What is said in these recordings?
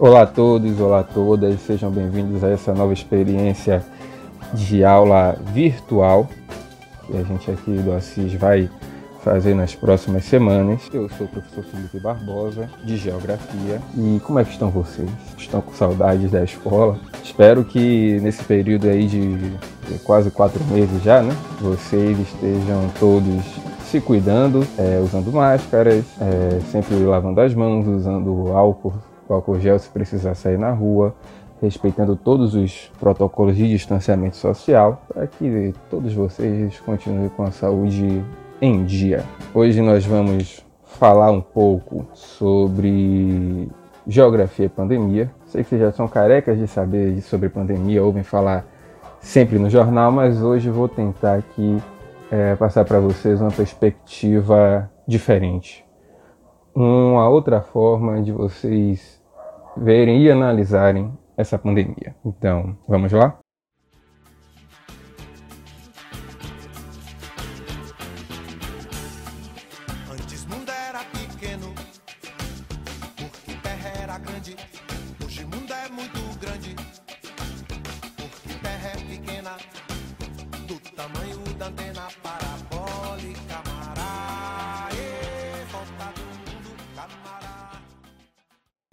Olá a todos, olá a todas, sejam bem-vindos a essa nova experiência de aula virtual que a gente aqui do Assis vai fazer nas próximas semanas. Eu sou o professor Felipe Barbosa, de Geografia. E como é que estão vocês? Estão com saudades da escola? Espero que nesse período aí de, quase quatro meses já, né? Vocês estejam todos se cuidando, é, usando máscaras, é, sempre lavando as mãos, usando álcool álcool gel se precisar sair na rua, respeitando todos os protocolos de distanciamento social, para que todos vocês continuem com a saúde em dia. Hoje nós vamos falar um pouco sobre geografia e pandemia. Sei que vocês já são carecas de saber sobre pandemia, ouvem falar sempre no jornal, mas hoje vou tentar aqui é, passar para vocês uma perspectiva diferente uma outra forma de vocês verem e analisarem essa pandemia. Então, vamos lá?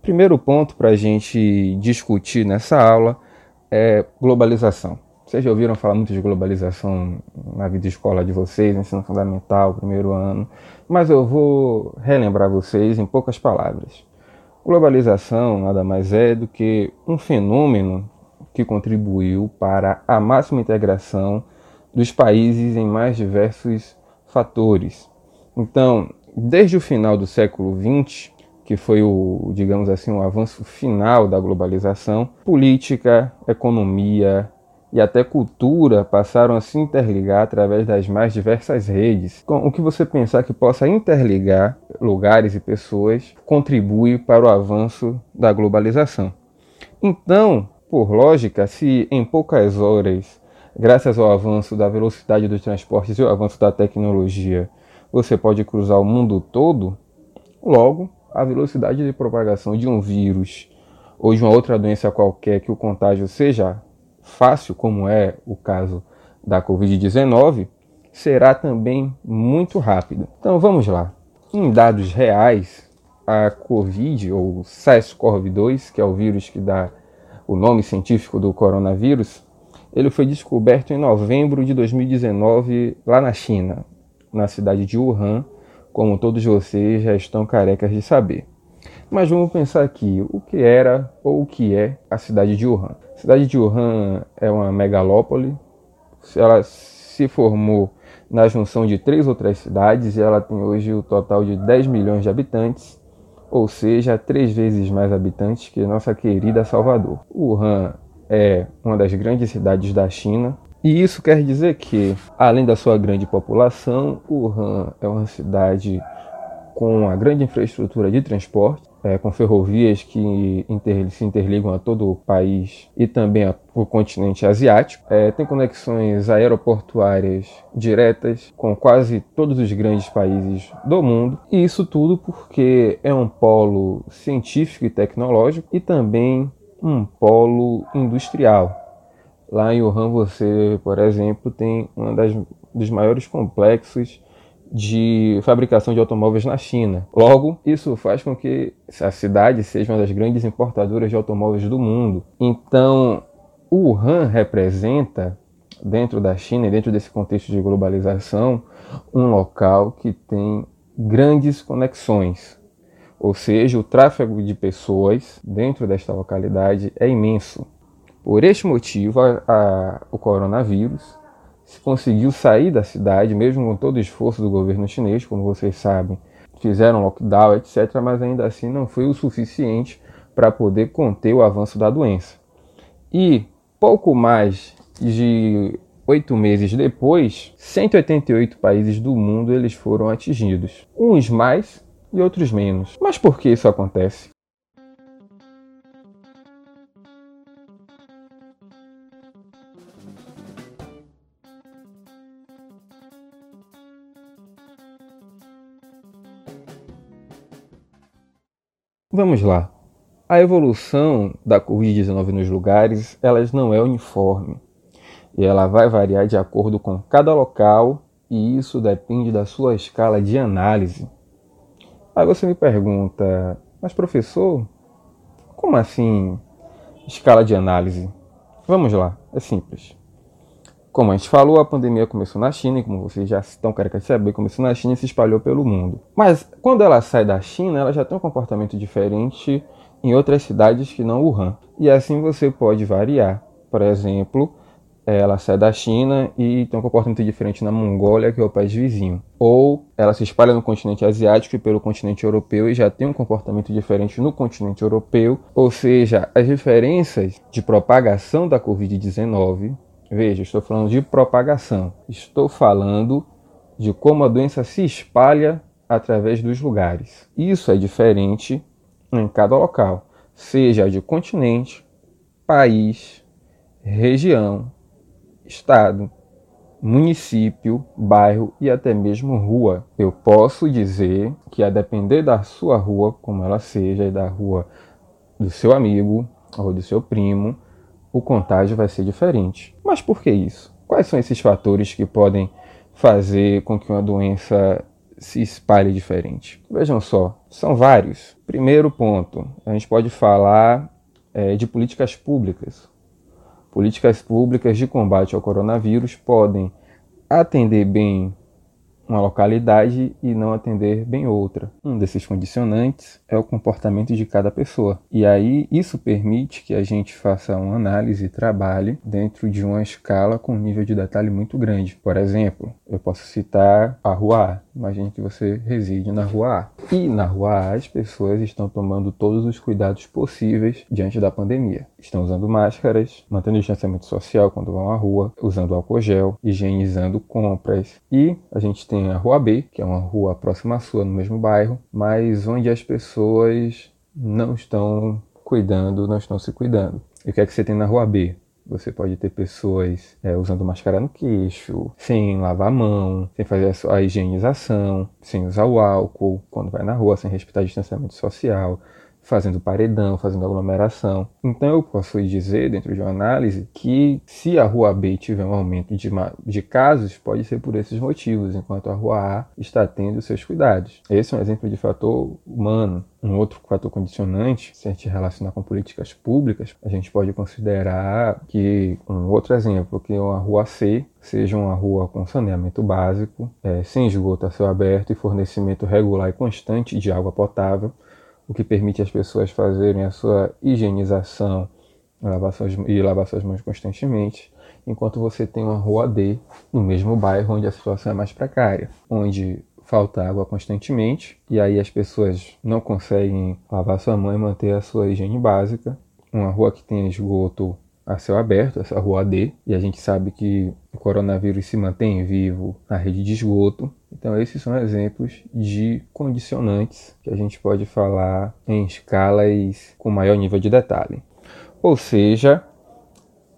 Primeiro ponto para a gente discutir nessa aula é globalização. Vocês já ouviram falar muito de globalização na vida escola de vocês, ensino fundamental, primeiro ano, mas eu vou relembrar vocês em poucas palavras. Globalização nada mais é do que um fenômeno que contribuiu para a máxima integração dos países em mais diversos fatores. Então, desde o final do século XX, que foi o, digamos assim, o avanço final da globalização, política, economia e até cultura passaram a se interligar através das mais diversas redes. Com o que você pensar que possa interligar lugares e pessoas contribui para o avanço da globalização. Então, por lógica, se em poucas horas, graças ao avanço da velocidade dos transportes e ao avanço da tecnologia, você pode cruzar o mundo todo, logo a velocidade de propagação de um vírus ou de uma outra doença qualquer que o contágio seja fácil, como é o caso da Covid-19, será também muito rápido. Então vamos lá. Em dados reais, a Covid ou SARS-CoV-2, que é o vírus que dá o nome científico do coronavírus, ele foi descoberto em novembro de 2019 lá na China, na cidade de Wuhan, como todos vocês já estão carecas de saber. Mas vamos pensar aqui, o que era ou o que é a cidade de Wuhan? A cidade de Wuhan é uma megalópole, ela se formou na junção de três outras cidades e ela tem hoje o total de 10 milhões de habitantes, ou seja, três vezes mais habitantes que nossa querida Salvador. Wuhan é uma das grandes cidades da China, e isso quer dizer que, além da sua grande população, Wuhan é uma cidade com uma grande infraestrutura de transporte, é, com ferrovias que inter, se interligam a todo o país e também o continente asiático. É, tem conexões aeroportuárias diretas com quase todos os grandes países do mundo. E isso tudo porque é um polo científico e tecnológico e também um polo industrial. Lá em Wuhan você, por exemplo, tem um dos maiores complexos de fabricação de automóveis na China. Logo, isso faz com que a cidade seja uma das grandes importadoras de automóveis do mundo. Então, Wuhan representa, dentro da China e dentro desse contexto de globalização, um local que tem grandes conexões. Ou seja, o tráfego de pessoas dentro desta localidade é imenso. Por este motivo, a, a, o coronavírus conseguiu sair da cidade, mesmo com todo o esforço do governo chinês, como vocês sabem, fizeram lockdown, etc., mas ainda assim não foi o suficiente para poder conter o avanço da doença. E pouco mais de oito meses depois, 188 países do mundo eles foram atingidos, uns mais e outros menos. Mas por que isso acontece? Vamos lá. A evolução da Covid-19 nos lugares, elas não é uniforme. E ela vai variar de acordo com cada local, e isso depende da sua escala de análise. Aí você me pergunta, mas professor, como assim escala de análise? Vamos lá, é simples. Como a gente falou, a pandemia começou na China e como vocês já estão querendo saber, começou na China e se espalhou pelo mundo. Mas quando ela sai da China, ela já tem um comportamento diferente em outras cidades que não Wuhan. E assim você pode variar. Por exemplo, ela sai da China e tem um comportamento diferente na Mongólia, que é o país vizinho. Ou ela se espalha no continente asiático e pelo continente europeu e já tem um comportamento diferente no continente europeu. Ou seja, as diferenças de propagação da Covid-19 Veja, estou falando de propagação. Estou falando de como a doença se espalha através dos lugares. Isso é diferente em cada local, seja de continente, país, região, estado, município, bairro e até mesmo rua. Eu posso dizer que a depender da sua rua, como ela seja, e da rua do seu amigo ou do seu primo, o contágio vai ser diferente. Mas por que isso? Quais são esses fatores que podem fazer com que uma doença se espalhe diferente? Vejam só, são vários. Primeiro ponto, a gente pode falar é, de políticas públicas. Políticas públicas de combate ao coronavírus podem atender bem uma localidade e não atender bem outra. Um desses condicionantes é o comportamento de cada pessoa. E aí isso permite que a gente faça uma análise e trabalhe dentro de uma escala com um nível de detalhe muito grande. Por exemplo, eu posso citar a rua A. Imagine que você reside na rua A. E na rua A as pessoas estão tomando todos os cuidados possíveis diante da pandemia. Estão usando máscaras, mantendo o distanciamento social quando vão à rua, usando álcool gel, higienizando compras. E a gente tem a Rua B, que é uma rua próxima à sua, no mesmo bairro, mas onde as pessoas não estão cuidando, não estão se cuidando. E o que é que você tem na Rua B? Você pode ter pessoas é, usando máscara no queixo, sem lavar a mão, sem fazer a higienização, sem usar o álcool quando vai na rua, sem respeitar distanciamento social, fazendo paredão, fazendo aglomeração. Então eu posso dizer, dentro de uma análise, que se a rua B tiver um aumento de, de casos, pode ser por esses motivos, enquanto a rua A está tendo seus cuidados. Esse é um exemplo de fator humano. Um outro fator condicionante, se a gente relacionar com políticas públicas, a gente pode considerar que, um outro exemplo, que uma rua C seja uma rua com saneamento básico, é, sem esgoto a céu aberto e fornecimento regular e constante de água potável, o que permite as pessoas fazerem a sua higienização e lavar suas mãos constantemente, enquanto você tem uma rua D no mesmo bairro onde a situação é mais precária, onde falta água constantemente e aí as pessoas não conseguem lavar sua mão e manter a sua higiene básica. Uma rua que tem esgoto a céu aberto, essa rua D, e a gente sabe que o coronavírus se mantém vivo na rede de esgoto. Então, esses são exemplos de condicionantes que a gente pode falar em escalas com maior nível de detalhe. Ou seja,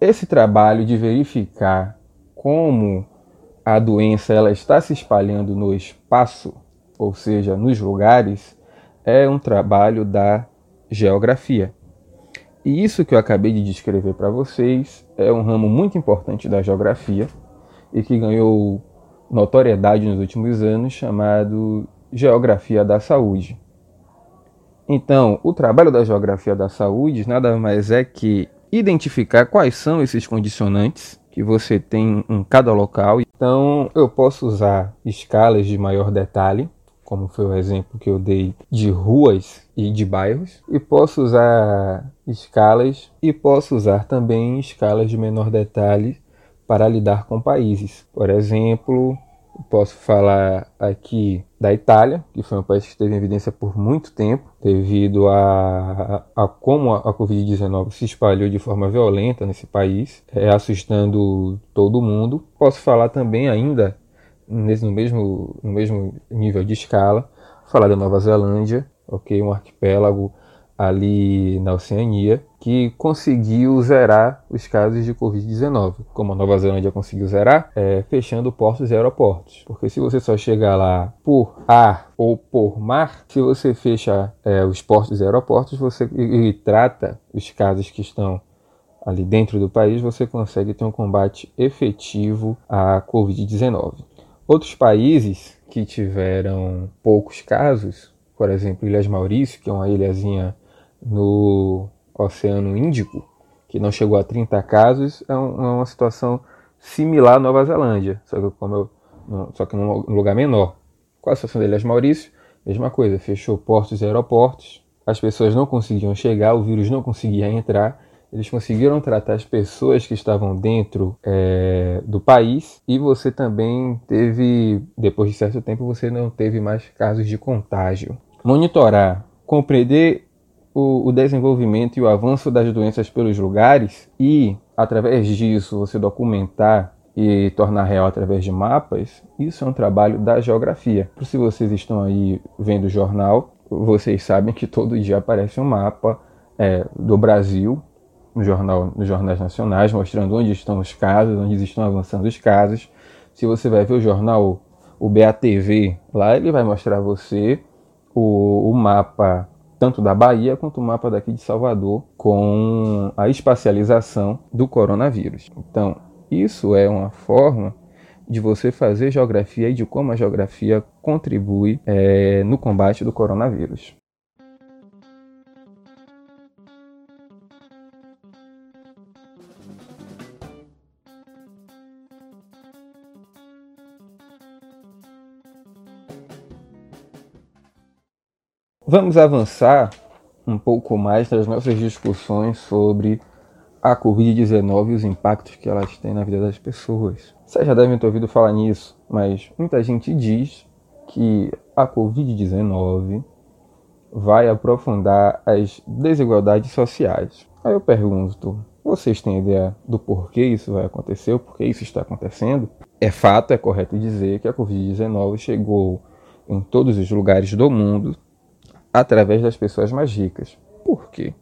esse trabalho de verificar como a doença ela está se espalhando no espaço, ou seja, nos lugares, é um trabalho da geografia. E isso que eu acabei de descrever para vocês é um ramo muito importante da geografia e que ganhou notoriedade nos últimos anos, chamado Geografia da Saúde. Então, o trabalho da Geografia da Saúde nada mais é que identificar quais são esses condicionantes que você tem em cada local. Então, eu posso usar escalas de maior detalhe como foi o exemplo que eu dei de ruas e de bairros, e posso usar escalas e posso usar também escalas de menor detalhe para lidar com países. Por exemplo, posso falar aqui da Itália, que foi um país que esteve em evidência por muito tempo, devido a, a, a como a, Covid-19 se espalhou de forma violenta nesse país, é, assustando todo mundo. Posso falar também ainda nesse, no, mesmo, no mesmo nível de escala, falar da Nova Zelândia, ok, um arquipélago ali na Oceania, que conseguiu zerar os casos de Covid-19. Como a Nova Zelândia conseguiu zerar, é, fechando portos e aeroportos. Porque se você só chegar lá por ar ou por mar, se você fecha é, os portos e aeroportos você, e, e trata os casos que estão ali dentro do país, você consegue ter um combate efetivo à Covid-19. Outros países que tiveram poucos casos, por exemplo, Ilhas Maurício, que é uma ilhazinha no Oceano Índico, que não chegou a 30 casos, é, é uma situação similar à Nova Zelândia, só que, como eu, só que num lugar menor. Qual a situação de Ilhas Maurício? Mesma coisa, fechou portos e aeroportos, as pessoas não conseguiam chegar, o vírus não conseguia entrar, eles conseguiram tratar as pessoas que estavam dentro é, do país e você também teve, depois de certo tempo, você não teve mais casos de contágio. Monitorar, compreender o, o desenvolvimento e o avanço das doenças pelos lugares e, através disso, você documentar e tornar real através de mapas, isso é um trabalho da geografia. Se vocês estão aí vendo o jornal, vocês sabem que todo dia aparece um mapa é, do Brasil no jornal, nos jornais nacionais, mostrando onde estão os casos, onde estão avançando os casos. Se você vai ver o jornal, o BATV, lá ele vai mostrar você o, o mapa tanto da Bahia quanto o mapa daqui de Salvador com a espacialização do coronavírus. Então, isso é uma forma de você fazer geografia e de como a geografia contribui é, no combate do coronavírus. Vamos avançar um pouco mais nas nossas discussões sobre a Covid-19 e os impactos que elas têm na vida das pessoas. Vocês já devem ter ouvido falar nisso, mas muita gente diz que a Covid-19 vai aprofundar as desigualdades sociais. Aí eu pergunto, vocês têm ideia do porquê isso vai acontecer, o porquê isso está acontecendo? É fato, é correto dizer que a Covid-19 chegou em todos os lugares do mundo através das pessoas mais ricas. Por quê?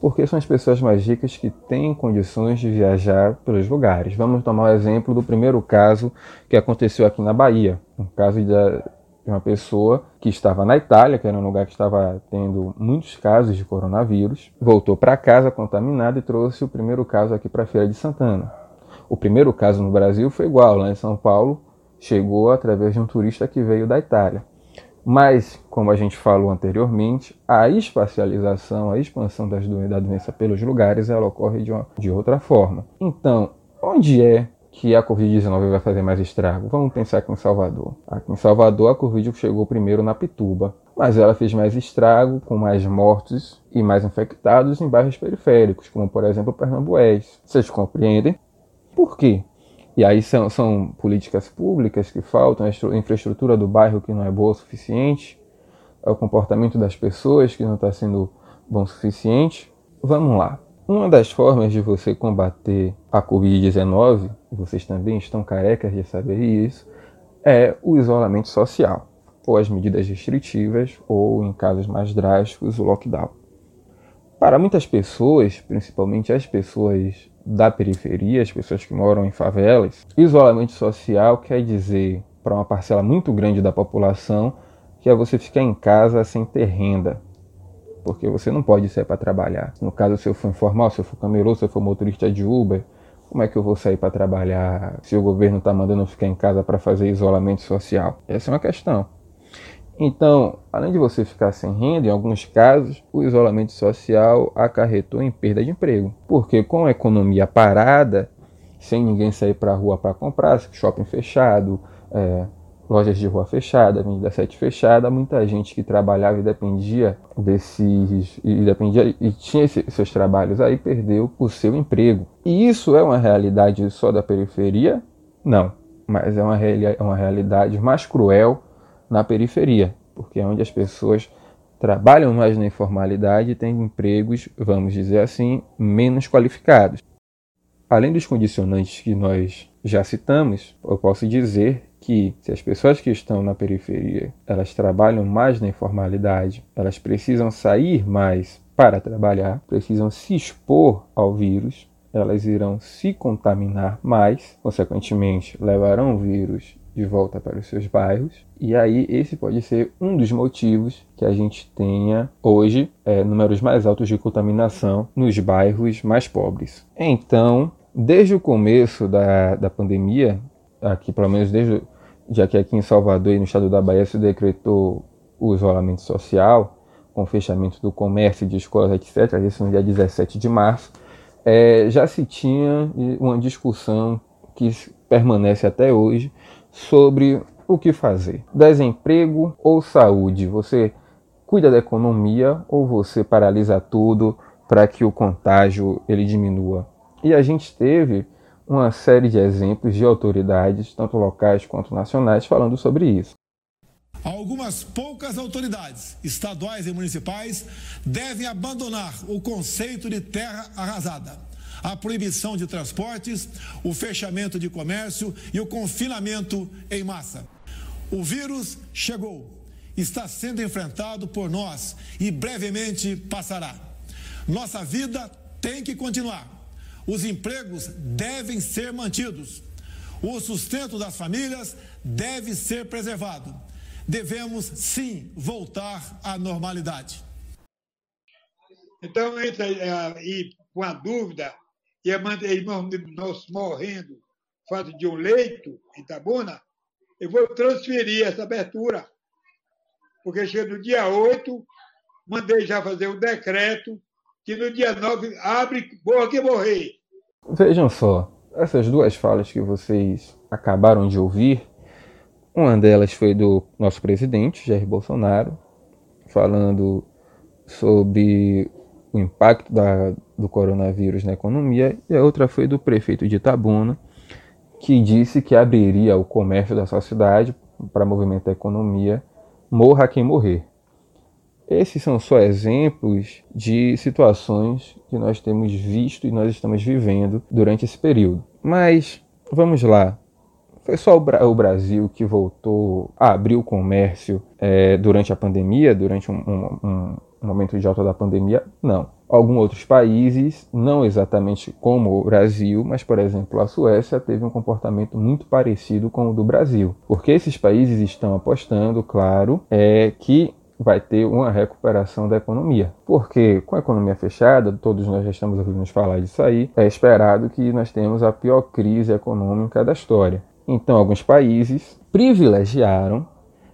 Porque são as pessoas mais ricas que têm condições de viajar pelos lugares. Vamos tomar o exemplo do primeiro caso que aconteceu aqui na Bahia. Um caso de uma pessoa que estava na Itália, que era um lugar que estava tendo muitos casos de coronavírus, voltou para casa contaminado e trouxe o primeiro caso aqui para a Feira de Santana. O primeiro caso no Brasil foi igual, lá em São Paulo, chegou através de um turista que veio da Itália. Mas, como a gente falou anteriormente, a espacialização, a expansão das do da doença pelos lugares, ela ocorre de, uma, de outra forma. Então, onde é que a Covid-19 vai fazer mais estrago? Vamos pensar aqui em Salvador. Aqui em Salvador, a Covid chegou primeiro na Pituba, mas ela fez mais estrago, com mais mortos e mais infectados em bairros periféricos, como por exemplo Pernambués. Vocês compreendem? Por quê? E aí são, são políticas públicas que faltam, a infraestrutura do bairro que não é boa o suficiente, é o comportamento das pessoas que não está sendo bom o suficiente. Vamos lá. Uma das formas de você combater a Covid-19, e vocês também estão carecas de saber isso, é o isolamento social, ou as medidas restritivas, ou em casos mais drásticos, o lockdown. Para muitas pessoas, principalmente as pessoas da periferia, as pessoas que moram em favelas, isolamento social quer dizer, para uma parcela muito grande da população, que é você ficar em casa sem ter renda. Porque você não pode sair para trabalhar. No caso, se eu for informal, se eu for camelô, se eu for motorista de Uber, como é que eu vou sair para trabalhar se o governo está mandando eu ficar em casa para fazer isolamento social? Essa é uma questão. Então, além de você ficar sem renda, em alguns casos, o isolamento social acarretou em perda de emprego. Porque com a economia parada, sem ninguém sair para a rua para comprar, shopping fechado, é, lojas de rua fechada, avenida 7 fechada, muita gente que trabalhava e dependia desses e dependia e tinha esses, seus trabalhos aí perdeu o seu emprego. E isso é uma realidade só da periferia? Não, mas é uma, é uma realidade mais cruel na periferia, porque é onde as pessoas trabalham mais na informalidade e têm empregos, vamos dizer assim, menos qualificados. Além dos condicionantes que nós já citamos, eu posso dizer que se as pessoas que estão na periferia, elas trabalham mais na informalidade, elas precisam sair mais para trabalhar, precisam se expor ao vírus, elas irão se contaminar mais, consequentemente levarão o vírus de volta para os seus bairros. E aí, esse pode ser um dos motivos que a gente tenha hoje é, números mais altos de contaminação nos bairros mais pobres. Então, desde o começo da, da pandemia, aqui pelo menos desde já que aqui em Salvador e no estado da Bahia se decretou o isolamento social, com fechamento do comércio, de escolas, etc., isso no dia 17 de março, é, já se tinha uma discussão que permanece até hoje sobre o que fazer. Desemprego ou saúde? Você cuida da economia ou você paralisa tudo para que o contágio ele diminua? E a gente teve uma série de exemplos de autoridades, tanto locais quanto nacionais, falando sobre isso. Algumas poucas autoridades, estaduais e municipais, devem abandonar o conceito de terra arrasada a proibição de transportes, o fechamento de comércio e o confinamento em massa. O vírus chegou, está sendo enfrentado por nós e brevemente passará. Nossa vida tem que continuar. Os empregos devem ser mantidos. O sustento das famílias deve ser preservado. Devemos, sim, voltar à normalidade. Então, entra aí com a dúvida e nós morrendo, fato de um leito em Tabuna, eu vou transferir essa abertura. Porque chega no dia 8, mandei já fazer o um decreto que no dia 9 abre boa que morrer. Vejam só, essas duas falas que vocês acabaram de ouvir, uma delas foi do nosso presidente, Jair Bolsonaro, falando sobre o impacto da, do coronavírus na economia, e a outra foi do prefeito de Itabuna, que disse que abriria o comércio da sua cidade para movimentar a economia, morra quem morrer. Esses são só exemplos de situações que nós temos visto e nós estamos vivendo durante esse período. Mas vamos lá. Foi só o Brasil que voltou a abrir o comércio é, durante a pandemia, durante um, um, um momento de alta da pandemia? Não. Alguns outros países, não exatamente como o Brasil, mas por exemplo a Suécia teve um comportamento muito parecido com o do Brasil, porque esses países estão apostando, claro, é que vai ter uma recuperação da economia. Porque com a economia fechada, todos nós já estamos ouvindo falar disso aí, é esperado que nós tenhamos a pior crise econômica da história. Então, alguns países privilegiaram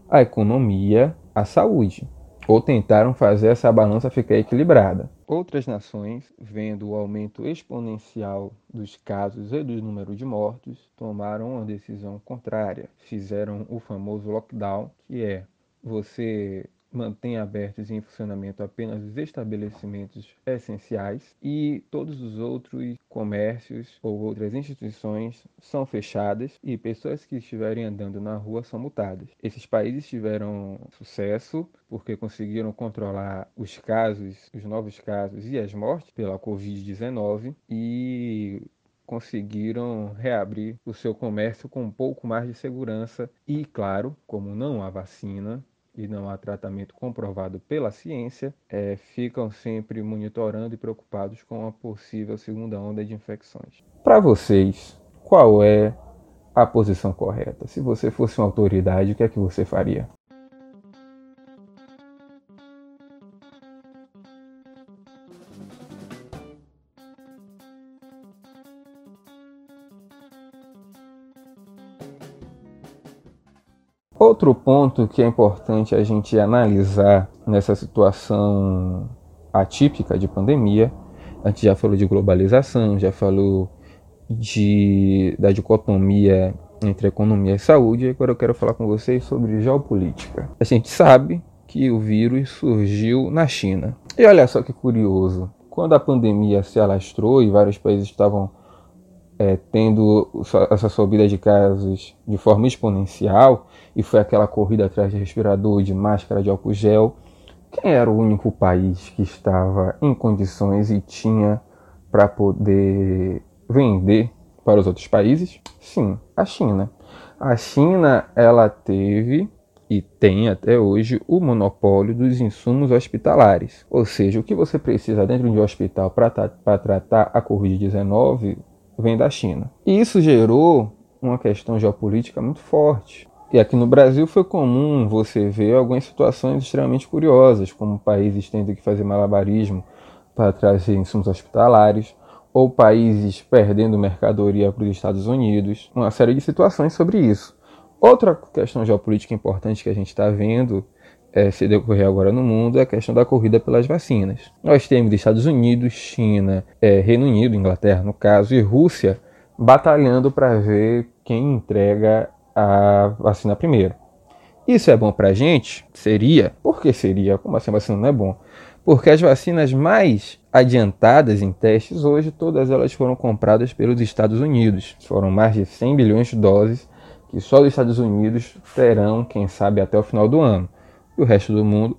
a economia à saúde ou tentaram fazer essa balança ficar equilibrada. Outras nações, vendo o aumento exponencial dos casos e do número de mortos, tomaram uma decisão contrária. Fizeram o famoso lockdown, que é você mantém abertos em funcionamento apenas os estabelecimentos essenciais e todos os outros comércios ou outras instituições são fechadas e pessoas que estiverem andando na rua são multadas. Esses países tiveram sucesso porque conseguiram controlar os casos, os novos casos e as mortes pela Covid-19 e conseguiram reabrir o seu comércio com um pouco mais de segurança e, claro, como não há vacina, e não há tratamento comprovado pela ciência, é, ficam sempre monitorando e preocupados com a possível segunda onda de infecções. Para vocês, qual é a posição correta? Se você fosse uma autoridade, o que é que você faria? Outro ponto que é importante a gente analisar nessa situação atípica de pandemia, a gente já falou de globalização, já falou de, da dicotomia entre economia e saúde, agora eu quero falar com vocês sobre geopolítica. A gente sabe que o vírus surgiu na China. E olha só que curioso, quando a pandemia se alastrou e vários países estavam é, tendo essa subida de casos de forma exponencial, e foi aquela corrida atrás de respirador, de máscara, de álcool gel, quem era o único país que estava em condições e tinha para poder vender para os outros países? Sim, a China. A China, ela teve e tem até hoje o monopólio dos insumos hospitalares. Ou seja, o que você precisa dentro de um hospital para tratar a Covid-19 vem da China. E isso gerou uma questão geopolítica muito forte. E aqui no Brasil foi comum você ver algumas situações extremamente curiosas, como países tendo que fazer malabarismo para trazer insumos hospitalares, ou países perdendo mercadoria para os Estados Unidos, uma série de situações sobre isso. Outra questão geopolítica importante que a gente está vendo é, se decorrer agora no mundo é a questão da corrida pelas vacinas. Nós temos Estados Unidos, China, é, Reino Unido, Inglaterra no caso, e Rússia batalhando para ver quem entrega a vacina primeiro. Isso é bom para a gente? Seria. Por que seria? Como assim a vacina não é bom? Porque as vacinas mais adiantadas em testes hoje, todas elas foram compradas pelos Estados Unidos. Foram mais de 100 bilhões de doses que só os Estados Unidos terão, quem sabe, até o final do ano. E o resto do mundo,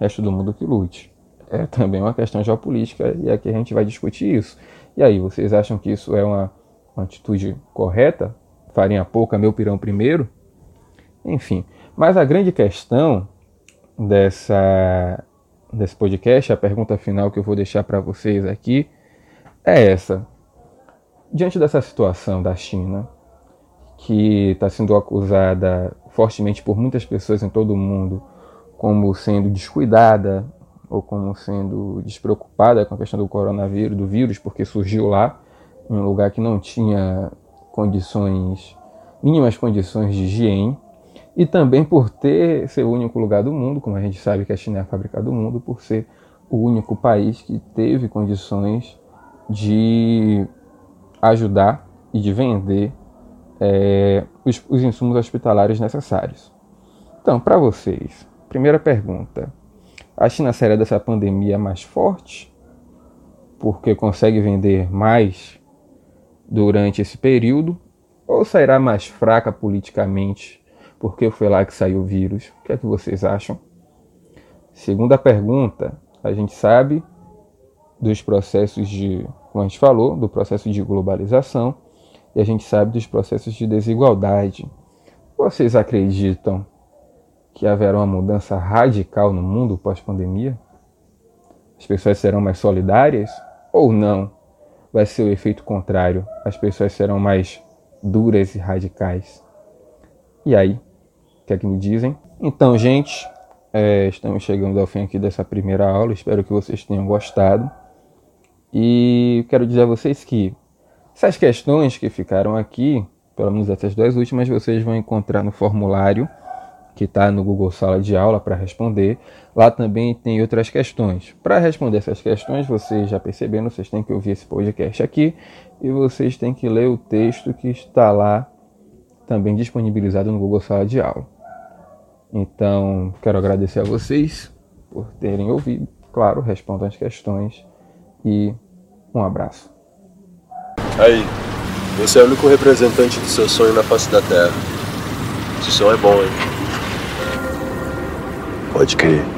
resto do mundo que lute. É também uma questão geopolítica e aqui a gente vai discutir isso. E aí, vocês acham que isso é uma, uma atitude correta? farinha pouca, meu pirão primeiro. Enfim, mas a grande questão dessa desse podcast, a pergunta final que eu vou deixar para vocês aqui é essa. Diante dessa situação da China, que está sendo acusada fortemente por muitas pessoas em todo o mundo como sendo descuidada ou como sendo despreocupada com a questão do coronavírus, do vírus, porque surgiu lá em um lugar que não tinha condições, mínimas condições de higiene, e também por ter ser o único lugar do mundo, como a gente sabe que a China é a fábrica do mundo, por ser o único país que teve condições de ajudar e de vender é, os, os insumos hospitalares necessários. Então, para vocês, primeira pergunta: a China será dessa pandemia mais forte? Porque consegue vender mais durante esse período, ou sairá mais fraca politicamente, porque foi lá que saiu o vírus? O que é que vocês acham? Segunda pergunta, a gente sabe dos processos de, como a gente falou, do processo de globalização, e a gente sabe dos processos de desigualdade. Vocês acreditam que haverá uma mudança radical no mundo pós-pandemia? As pessoas serão mais solidárias ou não? vai ser o efeito contrário. As pessoas serão mais duras e radicais. E aí? O que é que me dizem? Então, gente, é, estamos chegando ao fim aqui dessa primeira aula. Espero que vocês tenham gostado. E quero dizer a vocês que essas questões que ficaram aqui, pelo menos essas duas últimas, vocês vão encontrar no formulário que está no Google Sala de Aula para responder. Lá também tem outras questões. Para responder essas questões, vocês já perceberam, vocês têm que ouvir esse podcast aqui e vocês têm que ler o texto que está lá também disponibilizado no Google Sala de Aula. Então, quero agradecer a vocês por terem ouvido. Claro, respondam as questões e um abraço. Aí, você é o único representante do seu sonho na face da Terra. Esse som é bom, hein? Pode crer.